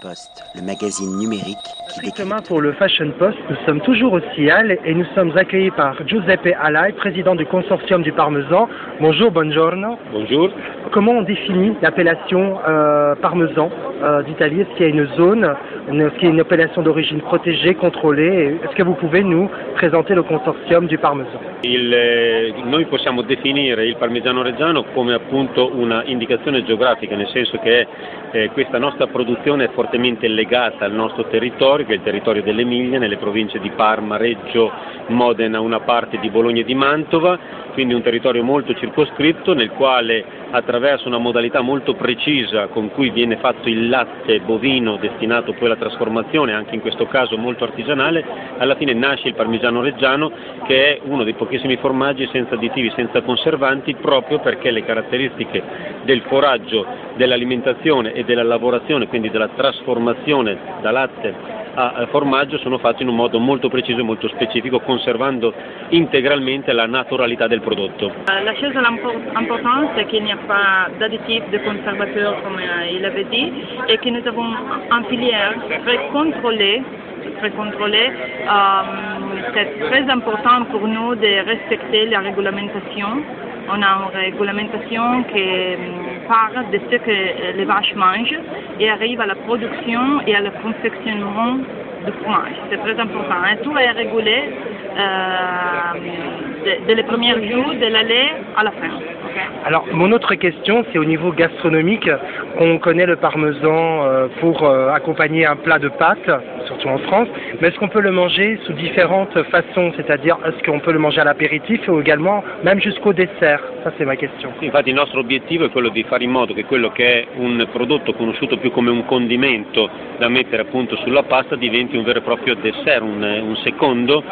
Post, le magazine numérique qui Strictement pour le Fashion Post, nous sommes toujours au CIAL et nous sommes accueillis par Giuseppe Alai, président du consortium du Parmesan. Bonjour, buongiorno. Bonjour. Comment on définit l'appellation euh, Parmesan euh, d'Italie? Est-ce qu'il y a une zone Est-ce qu'il y a une appellation d'origine protégée, contrôlée? Est-ce que vous pouvez nous présenter le consortium du Parmesan? Il, eh, noi possiamo definire il parmigiano reggiano come appunto una indicazione geografica, nel senso che eh, questa nostra produzione è fortemente legata al nostro territorio, che è il territorio dell'Emilia, nelle province di Parma, Reggio, Modena, una parte di Bologna e di Mantova, quindi un territorio molto circoscritto nel quale attraverso una modalità molto precisa con cui viene fatto il latte bovino destinato poi alla trasformazione, anche in questo caso molto artigianale, alla fine nasce il parmigiano reggiano che è uno dei pochissimi formaggi senza additivi, senza conservanti, proprio perché le caratteristiche del foraggio, dell'alimentazione e della lavorazione, quindi della trasformazione da latte a eh, formaggio sono fatte in un modo molto preciso e molto specifico, conservando integralmente la naturalità del prodotto. Euh, La chose l'importante, c'est qu'il n'y a pas d'additifs, de conservateurs, comme il avait dit, et que nous avons une filière très contrôlée. Très contrôlée. Euh, c'est très important pour nous de respecter la réglementation. On a une réglementation qui parle de ce que les vaches mangent et arrive à la production et à le confectionnement du fromage. C'est très important. hein. Tout est régulé euh, dès les premiers jours de la lait à la fin. Alors, mon autre question, c'est au niveau gastronomique. On connaît le parmesan euh, pour euh, accompagner un plat de pâtes, en France, mais est-ce qu'on peut le manger sous différentes façons C'est-à-dire, est-ce qu'on peut le manger à l'apéritif ou également même jusqu'au dessert? Ça, c'est ma question. Infatti il nostro obiettivo è quello di fare in modo che quello che è un prodotto conosciuto più come un condimento da mettere appunto sulla pasta diventi un vero e proprio dessert, un, un secondo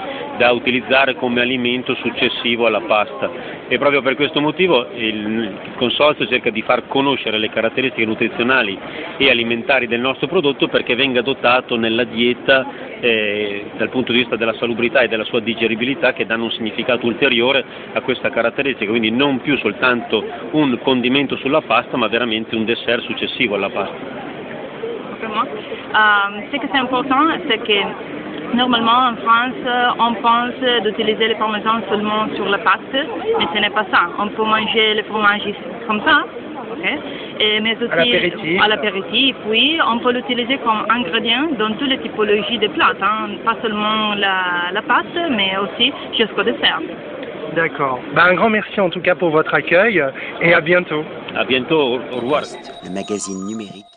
da utilizzare come alimento successivo alla pasta. E proprio per questo motivo il, consorzio cerca di far conoscere le caratteristiche nutrizionali e alimentari del nostro prodotto perché venga dotato nella dieta eh, dal punto di vista della salubrità e della sua digeribilità che danno un significato ulteriore a questa caratteristica, quindi non più soltanto un condimento sulla pasta ma veramente un dessert successivo alla pasta. Vraiment. Euh, ce qui est important, c'est que normalement en France, on pense d'utiliser le parmesan seulement sur la pâte, mais ce n'est pas ça. On peut manger le fromage comme ça. ok? Et, mais aussi l'apéritif. à l'apéritif, oui, on peut l'utiliser comme ingrédient dans toutes les typologies de plats, hein. pas seulement la, la pâte, mais aussi jusqu'au dessert. D'accord. Ben, un grand merci en tout cas pour votre accueil et à bientôt. A bientôt, au revoir. le magazine numérique